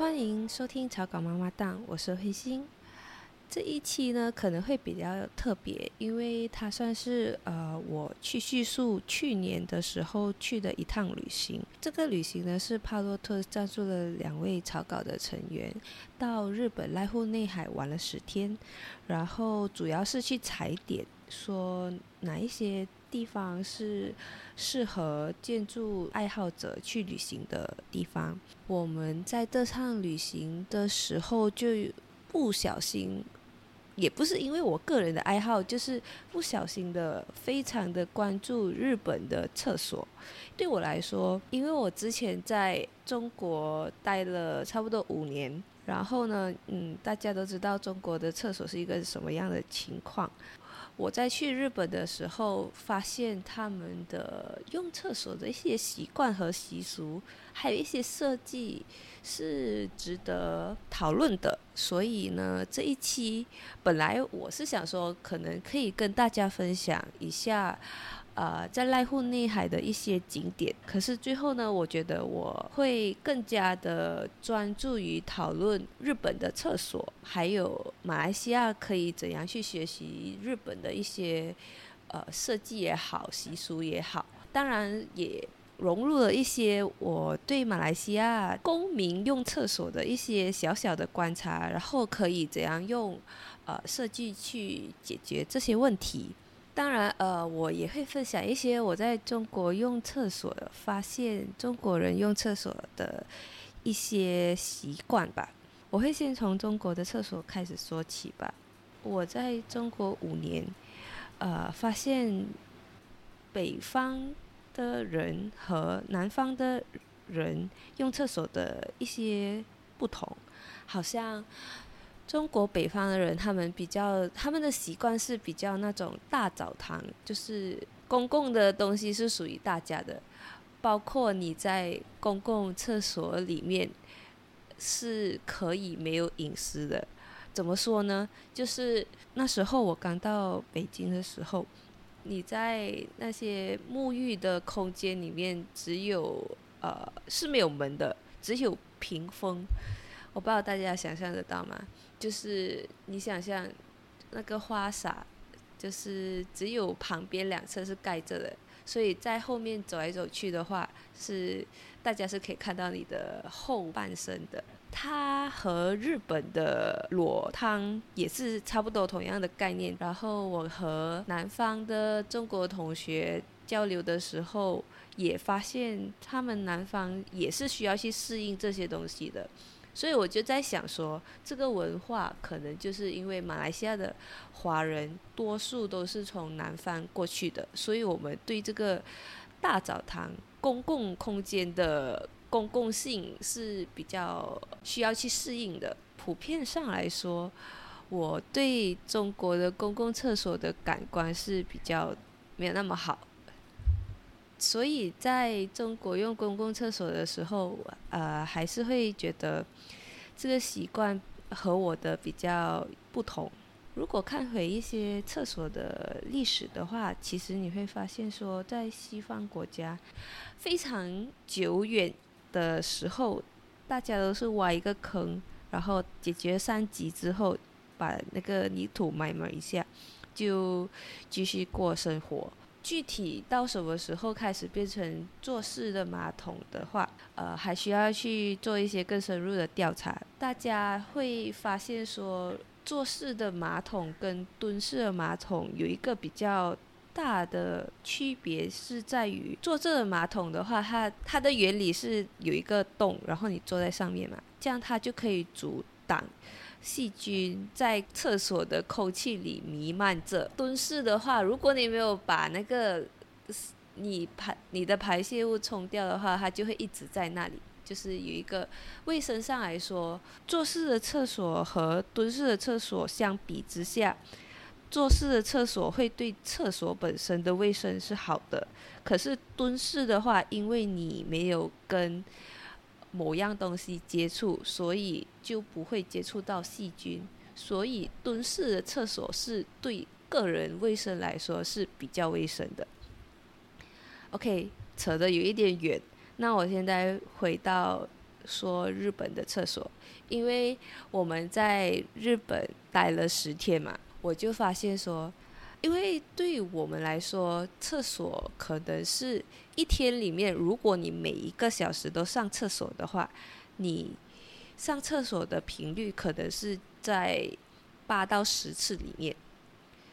欢迎收听草稿妈妈档，我是慧心。这一期呢可能会比较特别，因为它算是呃我去叙述去年的时候去的一趟旅行。这个旅行呢是帕洛特赞助了两位草稿的成员到日本濑户内海玩了十天，然后主要是去踩点，说哪一些地方是适合建筑爱好者去旅行的地方。我们在这趟旅行的时候就不小心。也不是因为我个人的爱好，就是不小心的，非常的关注日本的厕所。对我来说，因为我之前在中国待了差不多五年，然后呢，嗯，大家都知道中国的厕所是一个什么样的情况。我在去日本的时候，发现他们的用厕所的一些习惯和习俗，还有一些设计是值得讨论的。所以呢，这一期本来我是想说，可能可以跟大家分享一下。呃，在濑户内海的一些景点，可是最后呢，我觉得我会更加的专注于讨论日本的厕所，还有马来西亚可以怎样去学习日本的一些呃设计也好，习俗也好，当然也融入了一些我对马来西亚公民用厕所的一些小小的观察，然后可以怎样用呃设计去解决这些问题。当然，呃，我也会分享一些我在中国用厕所发现中国人用厕所的一些习惯吧。我会先从中国的厕所开始说起吧。我在中国五年，呃，发现北方的人和南方的人用厕所的一些不同，好像。中国北方的人，他们比较他们的习惯是比较那种大澡堂，就是公共的东西是属于大家的，包括你在公共厕所里面是可以没有隐私的。怎么说呢？就是那时候我刚到北京的时候，你在那些沐浴的空间里面，只有呃是没有门的，只有屏风。我不知道大家想象得到吗？就是你想象那个花洒，就是只有旁边两侧是盖着的，所以在后面走来走去的话，是大家是可以看到你的后半身的。它和日本的裸汤也是差不多同样的概念。然后我和南方的中国同学交流的时候，也发现他们南方也是需要去适应这些东西的。所以我就在想说，这个文化可能就是因为马来西亚的华人多数都是从南方过去的，所以我们对这个大澡堂公共空间的公共性是比较需要去适应的。普遍上来说，我对中国的公共厕所的感官是比较没有那么好。所以在中国用公共厕所的时候，呃，还是会觉得这个习惯和我的比较不同。如果看回一些厕所的历史的话，其实你会发现说，在西方国家非常久远的时候，大家都是挖一个坑，然后解决三级之后，把那个泥土埋埋一下，就继续过生活。具体到什么时候开始变成坐式的马桶的话，呃，还需要去做一些更深入的调查。大家会发现说，坐式的马桶跟蹲式的马桶有一个比较大的区别，是在于坐这个马桶的话，它它的原理是有一个洞，然后你坐在上面嘛，这样它就可以阻挡。细菌在厕所的空气里弥漫着。蹲式的话，如果你没有把那个你排你的排泄物冲掉的话，它就会一直在那里。就是有一个卫生上来说，坐式的厕所和蹲式的厕所相比之下，坐式的厕所会对厕所本身的卫生是好的。可是蹲式的话，因为你没有跟某样东西接触，所以就不会接触到细菌，所以蹲式的厕所是对个人卫生来说是比较卫生的。OK，扯得有一点远，那我现在回到说日本的厕所，因为我们在日本待了十天嘛，我就发现说，因为对我们来说，厕所可能是一天里面，如果你每一个小时都上厕所的话，你上厕所的频率可能是在八到十次里面。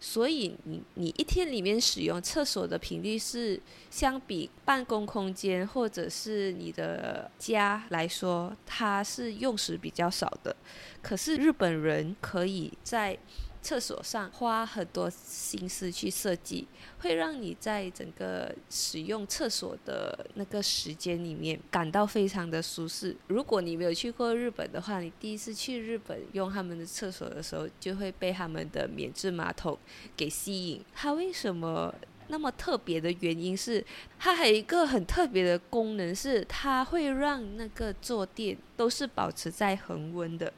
所以你你一天里面使用厕所的频率是相比办公空间或者是你的家来说，它是用时比较少的。可是日本人可以在厕所上花很多心思去设计，会让你在整个使用厕所的那个时间里面感到非常的舒适。如果你没有去过日本的话，你第一次去日本用他们的厕所的时候，就会被他们的免治马桶给吸引。它为什么那么特别的原因是，它还有一个很特别的功能，是它会让那个坐垫都是保持在恒温的。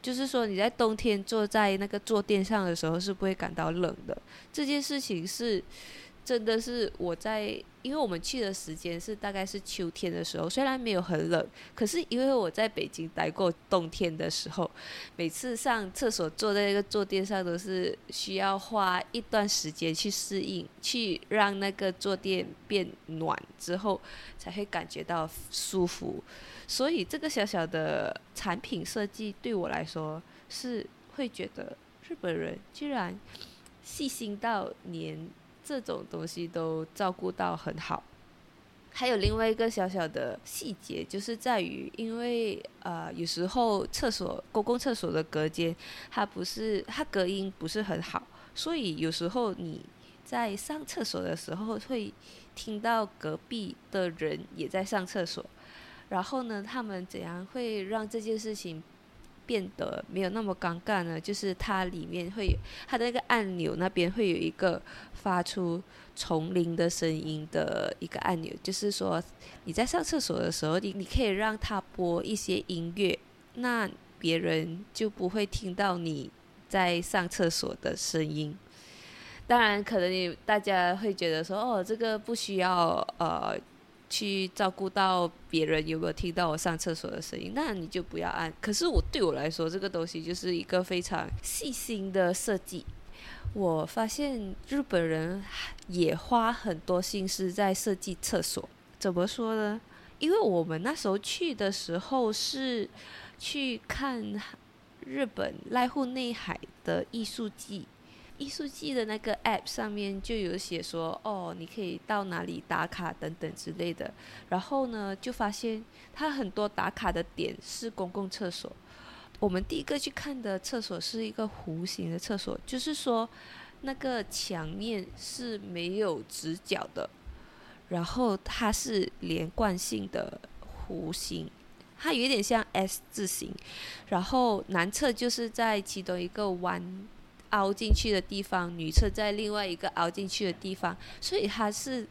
就是说，你在冬天坐在那个坐垫上的时候是不会感到冷的。这件事情是，真的是我在，因为我们去的时间是大概是秋天的时候，虽然没有很冷，可是因为我在北京待过冬天的时候，每次上厕所坐在那个坐垫上都是需要花一段时间去适应，去让那个坐垫变暖之后，才会感觉到舒服。所以这个小小的产品设计对我来说是会觉得日本人居然细心到连这种东西都照顾到很好。还有另外一个小小的细节，就是在于因为呃有时候厕所公共厕所的隔间它不是它隔音不是很好，所以有时候你在上厕所的时候会听到隔壁的人也在上厕所。然后呢，他们怎样会让这件事情变得没有那么尴尬呢？就是它里面会，它的那个按钮那边会有一个发出丛林的声音的一个按钮，就是说你在上厕所的时候，你你可以让它播一些音乐，那别人就不会听到你在上厕所的声音。当然，可能你大家会觉得说，哦，这个不需要呃。去照顾到别人有没有听到我上厕所的声音，那你就不要按。可是我对我来说，这个东西就是一个非常细心的设计。我发现日本人也花很多心思在设计厕所。怎么说呢？因为我们那时候去的时候是去看日本濑户内海的艺术季。艺术季的那个 App 上面就有写说，哦，你可以到哪里打卡等等之类的。然后呢，就发现它很多打卡的点是公共厕所。我们第一个去看的厕所是一个弧形的厕所，就是说那个墙面是没有直角的，然后它是连贯性的弧形，它有点像 S 字形。然后南侧就是在其中一个弯。凹进去的地方，女厕在另外一个凹进去的地方，所以它是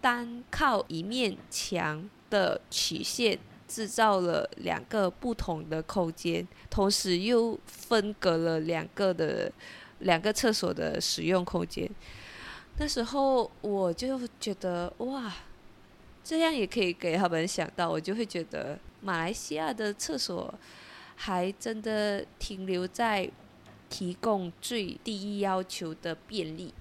单靠一面墙的曲线制造了两个不同的空间，同时又分隔了两个的两个厕所的使用空间。那时候我就觉得哇，这样也可以给他们想到，我就会觉得马来西亚的厕所还真的停留在。提供最低要求的便利。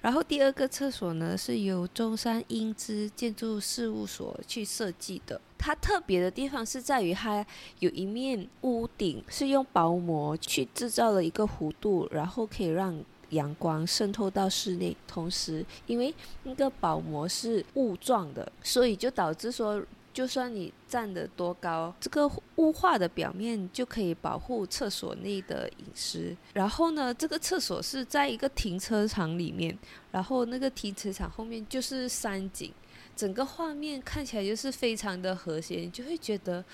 然后第二个厕所呢，是由中山英之建筑事务所去设计的。它特别的地方是在于，它有一面屋顶是用薄膜去制造了一个弧度，然后可以让阳光渗透到室内。同时，因为那个薄膜是雾状的，所以就导致说。就算你站得多高，这个雾化的表面就可以保护厕所内的隐私。然后呢，这个厕所是在一个停车场里面，然后那个停车场后面就是山景，整个画面看起来就是非常的和谐，你就会觉得。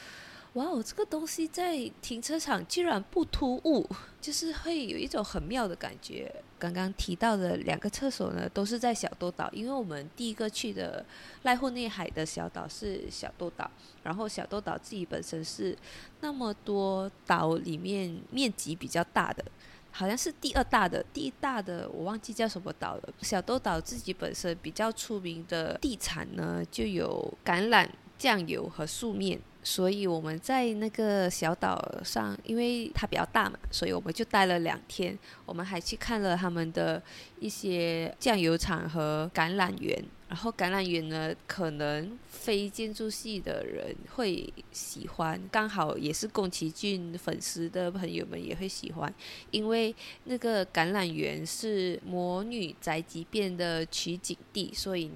哇哦，这个东西在停车场居然不突兀，就是会有一种很妙的感觉。刚刚提到的两个厕所呢，都是在小豆岛，因为我们第一个去的濑户内海的小岛是小豆岛，然后小豆岛自己本身是那么多岛里面面积比较大的，好像是第二大的，第一大的我忘记叫什么岛了。小豆岛自己本身比较出名的地产呢，就有橄榄、酱油和素面。所以我们在那个小岛上，因为它比较大嘛，所以我们就待了两天。我们还去看了他们的一些酱油厂和橄榄园。然后橄榄园呢，可能非建筑系的人会喜欢，刚好也是宫崎骏粉丝的朋友们也会喜欢，因为那个橄榄园是《魔女宅急便》的取景地，所以。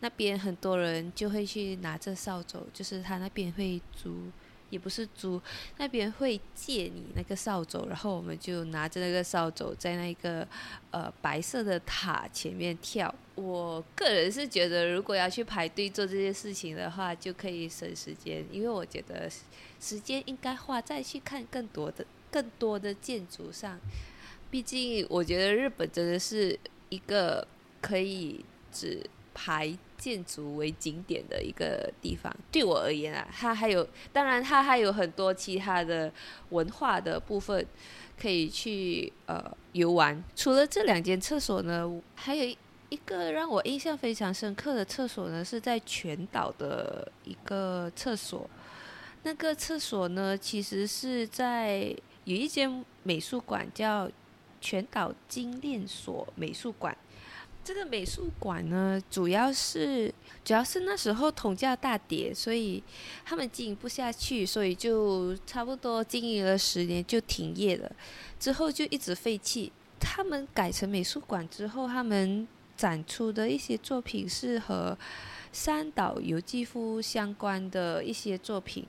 那边很多人就会去拿着扫帚，就是他那边会租，也不是租，那边会借你那个扫帚，然后我们就拿着那个扫帚在那个呃白色的塔前面跳。我个人是觉得，如果要去排队做这件事情的话，就可以省时间，因为我觉得时间应该花在去看更多的、更多的建筑上。毕竟我觉得日本真的是一个可以只排。建筑为景点的一个地方，对我而言啊，它还有，当然它还有很多其他的文化的部分可以去呃游玩。除了这两间厕所呢，还有一个让我印象非常深刻的厕所呢，是在全岛的一个厕所。那个厕所呢，其实是在有一间美术馆叫全岛精炼所美术馆。这个美术馆呢，主要是主要是那时候铜价大跌，所以他们经营不下去，所以就差不多经营了十年就停业了，之后就一直废弃。他们改成美术馆之后，他们展出的一些作品是和三岛由纪夫相关的一些作品。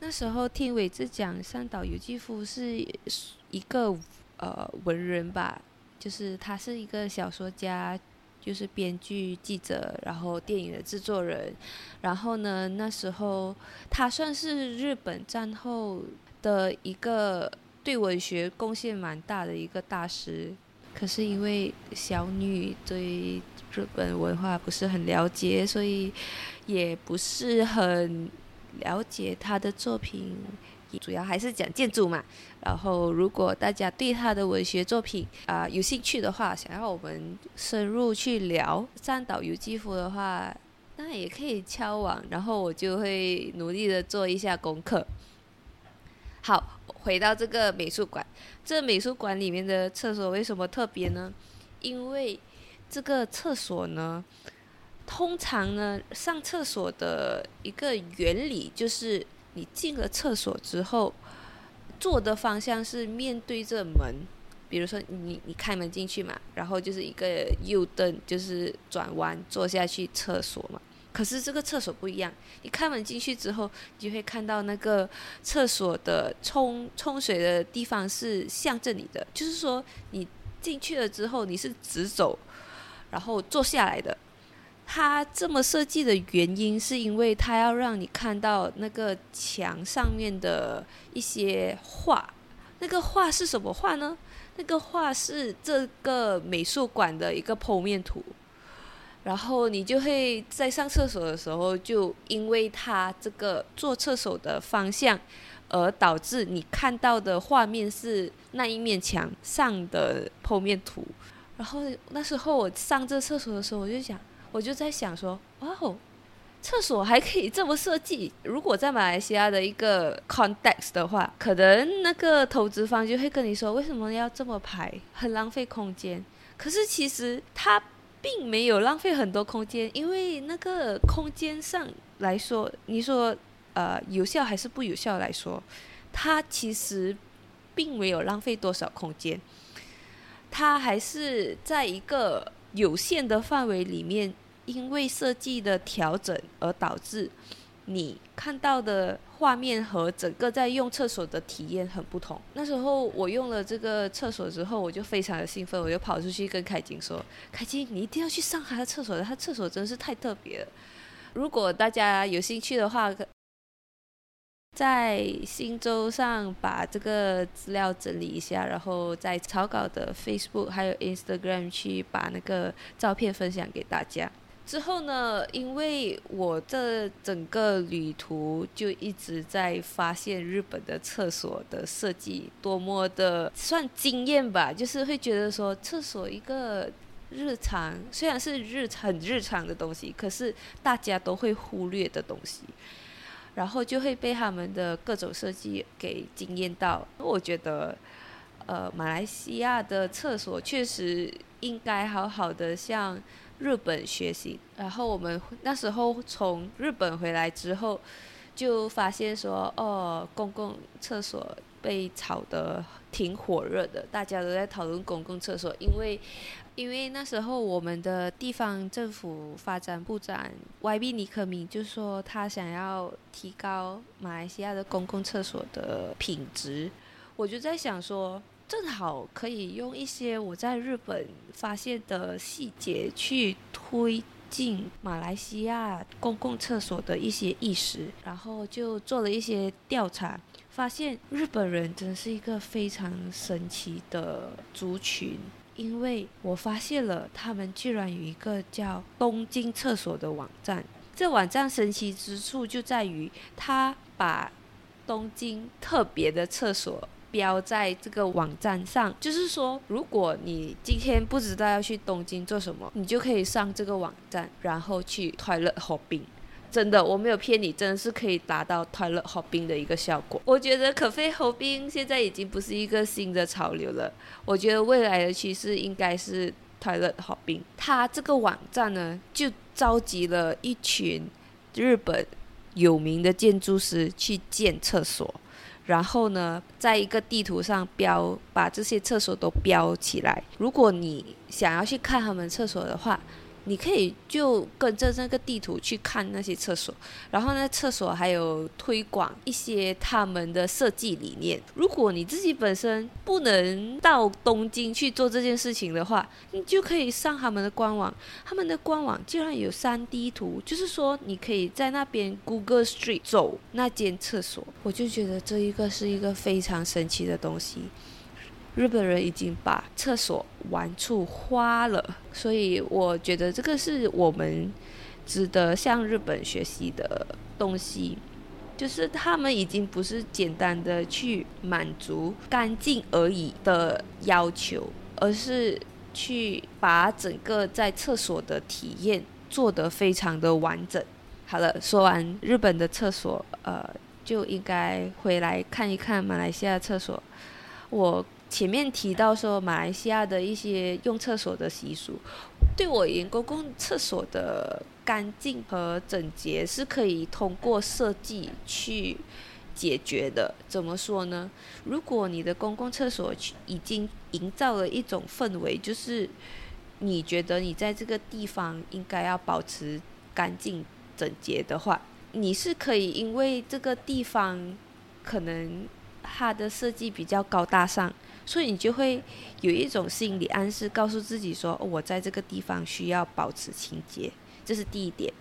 那时候听伟志讲，三岛由纪夫是一个呃文人吧。就是他是一个小说家，就是编剧、记者，然后电影的制作人。然后呢，那时候他算是日本战后的一个对文学贡献蛮大的一个大师。可是因为小女对日本文化不是很了解，所以也不是很了解他的作品。主要还是讲建筑嘛，然后如果大家对他的文学作品啊有兴趣的话，想要我们深入去聊三岛由纪夫的话，那也可以敲网，然后我就会努力的做一下功课。好，回到这个美术馆，这美术馆里面的厕所为什么特别呢？因为这个厕所呢，通常呢上厕所的一个原理就是。你进了厕所之后，坐的方向是面对着门，比如说你你开门进去嘛，然后就是一个右蹬，就是转弯坐下去厕所嘛。可是这个厕所不一样，你开门进去之后，你就会看到那个厕所的冲冲水的地方是向着你的，就是说你进去了之后你是直走，然后坐下来的。它这么设计的原因，是因为它要让你看到那个墙上面的一些画。那个画是什么画呢？那个画是这个美术馆的一个剖面图。然后你就会在上厕所的时候，就因为它这个坐厕所的方向，而导致你看到的画面是那一面墙上的剖面图。然后那时候我上这厕所的时候，我就想。我就在想说，哇哦，厕所还可以这么设计。如果在马来西亚的一个 context 的话，可能那个投资方就会跟你说，为什么要这么排，很浪费空间。可是其实它并没有浪费很多空间，因为那个空间上来说，你说呃有效还是不有效来说，它其实并没有浪费多少空间，它还是在一个有限的范围里面。因为设计的调整而导致你看到的画面和整个在用厕所的体验很不同。那时候我用了这个厕所之后，我就非常的兴奋，我就跑出去跟凯金说：“凯金，你一定要去上他的厕所，他厕所真是太特别了。”如果大家有兴趣的话，在新洲上把这个资料整理一下，然后在草稿的 Facebook 还有 Instagram 去把那个照片分享给大家。之后呢？因为我这整个旅途就一直在发现日本的厕所的设计多么的算惊艳吧，就是会觉得说厕所一个日常虽然是日常很日常的东西，可是大家都会忽略的东西。然后就会被他们的各种设计给惊艳到。我觉得，呃，马来西亚的厕所确实应该好好的像日本学习。然后我们那时候从日本回来之后，就发现说，哦，公共厕所被炒得挺火热的，大家都在讨论公共厕所，因为。因为那时候我们的地方政府发展部长 YB 尼克明就说他想要提高马来西亚的公共厕所的品质，我就在想说，正好可以用一些我在日本发现的细节去推进马来西亚公共厕所的一些意识，然后就做了一些调查，发现日本人真是一个非常神奇的族群。因为我发现了，他们居然有一个叫“东京厕所”的网站。这网站神奇之处就在于，它把东京特别的厕所标在这个网站上。就是说，如果你今天不知道要去东京做什么，你就可以上这个网站，然后去 toilet hopping。真的，我没有骗你，真的是可以达到 toilet hopping 的一个效果。我觉得可飞 hopping 现在已经不是一个新的潮流了。我觉得未来的趋势应该是 toilet hopping。它这个网站呢，就召集了一群日本有名的建筑师去建厕所，然后呢，在一个地图上标，把这些厕所都标起来。如果你想要去看他们厕所的话，你可以就跟着那个地图去看那些厕所，然后呢，厕所还有推广一些他们的设计理念。如果你自己本身不能到东京去做这件事情的话，你就可以上他们的官网。他们的官网竟然有三 D 图，就是说你可以在那边 Google Street 走那间厕所。我就觉得这一个是一个非常神奇的东西。日本人已经把厕所玩出花了，所以我觉得这个是我们值得向日本学习的东西，就是他们已经不是简单的去满足干净而已的要求，而是去把整个在厕所的体验做得非常的完整。好了，说完日本的厕所，呃，就应该回来看一看马来西亚厕所。我。前面提到说，马来西亚的一些用厕所的习俗，对我而言，公共厕所的干净和整洁是可以通过设计去解决的。怎么说呢？如果你的公共厕所已经营造了一种氛围，就是你觉得你在这个地方应该要保持干净整洁的话，你是可以因为这个地方可能它的设计比较高大上。所以你就会有一种心理暗示，告诉自己说：“我在这个地方需要保持清洁。”这是第一点，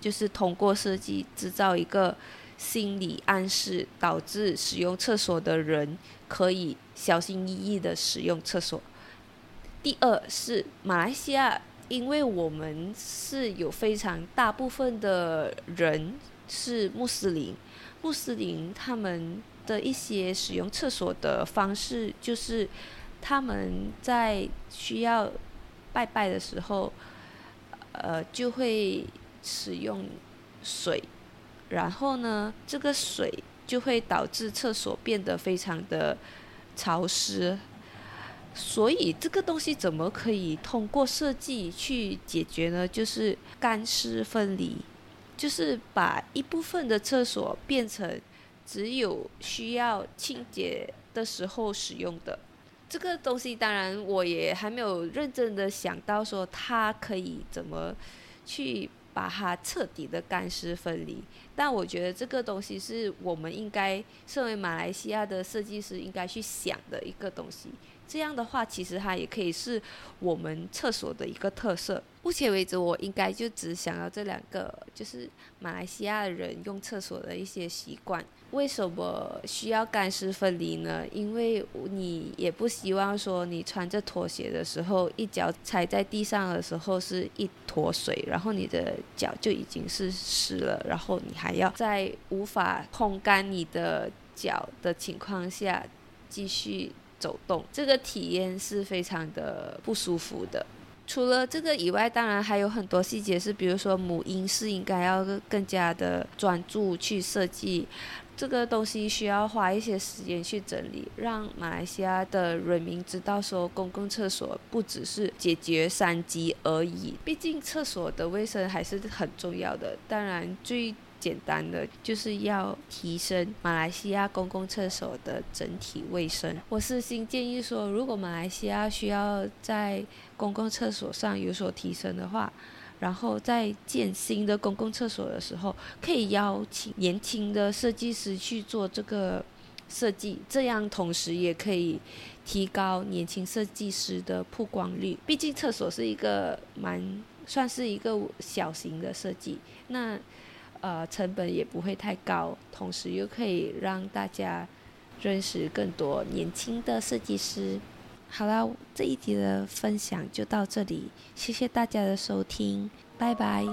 就是通过设计制造一个心理暗示，导致使用厕所的人可以小心翼翼的使用厕所。第二是马来西亚，因为我们是有非常大部分的人是穆斯林，穆斯林他们。的一些使用厕所的方式，就是他们在需要拜拜的时候，呃，就会使用水，然后呢，这个水就会导致厕所变得非常的潮湿，所以这个东西怎么可以通过设计去解决呢？就是干湿分离，就是把一部分的厕所变成。只有需要清洁的时候使用的这个东西，当然我也还没有认真的想到说它可以怎么去把它彻底的干湿分离。但我觉得这个东西是我们应该身为马来西亚的设计师应该去想的一个东西。这样的话，其实它也可以是我们厕所的一个特色。目前为止，我应该就只想到这两个，就是马来西亚人用厕所的一些习惯。为什么需要干湿分离呢？因为你也不希望说你穿着拖鞋的时候，一脚踩在地上的时候是一坨水，然后你的脚就已经是湿了，然后你还要在无法烘干你的脚的情况下继续走动，这个体验是非常的不舒服的。除了这个以外，当然还有很多细节是，比如说母婴室应该要更加的专注去设计。这个东西需要花一些时间去整理，让马来西亚的人民知道说，公共厕所不只是解决三级而已。毕竟厕所的卫生还是很重要的。当然，最简单的就是要提升马来西亚公共厕所的整体卫生。我私心建议说，如果马来西亚需要在公共厕所上有所提升的话，然后在建新的公共厕所的时候，可以邀请年轻的设计师去做这个设计，这样同时也可以提高年轻设计师的曝光率。毕竟厕所是一个蛮算是一个小型的设计，那呃成本也不会太高，同时又可以让大家认识更多年轻的设计师。好了，这一集的分享就到这里，谢谢大家的收听，拜拜。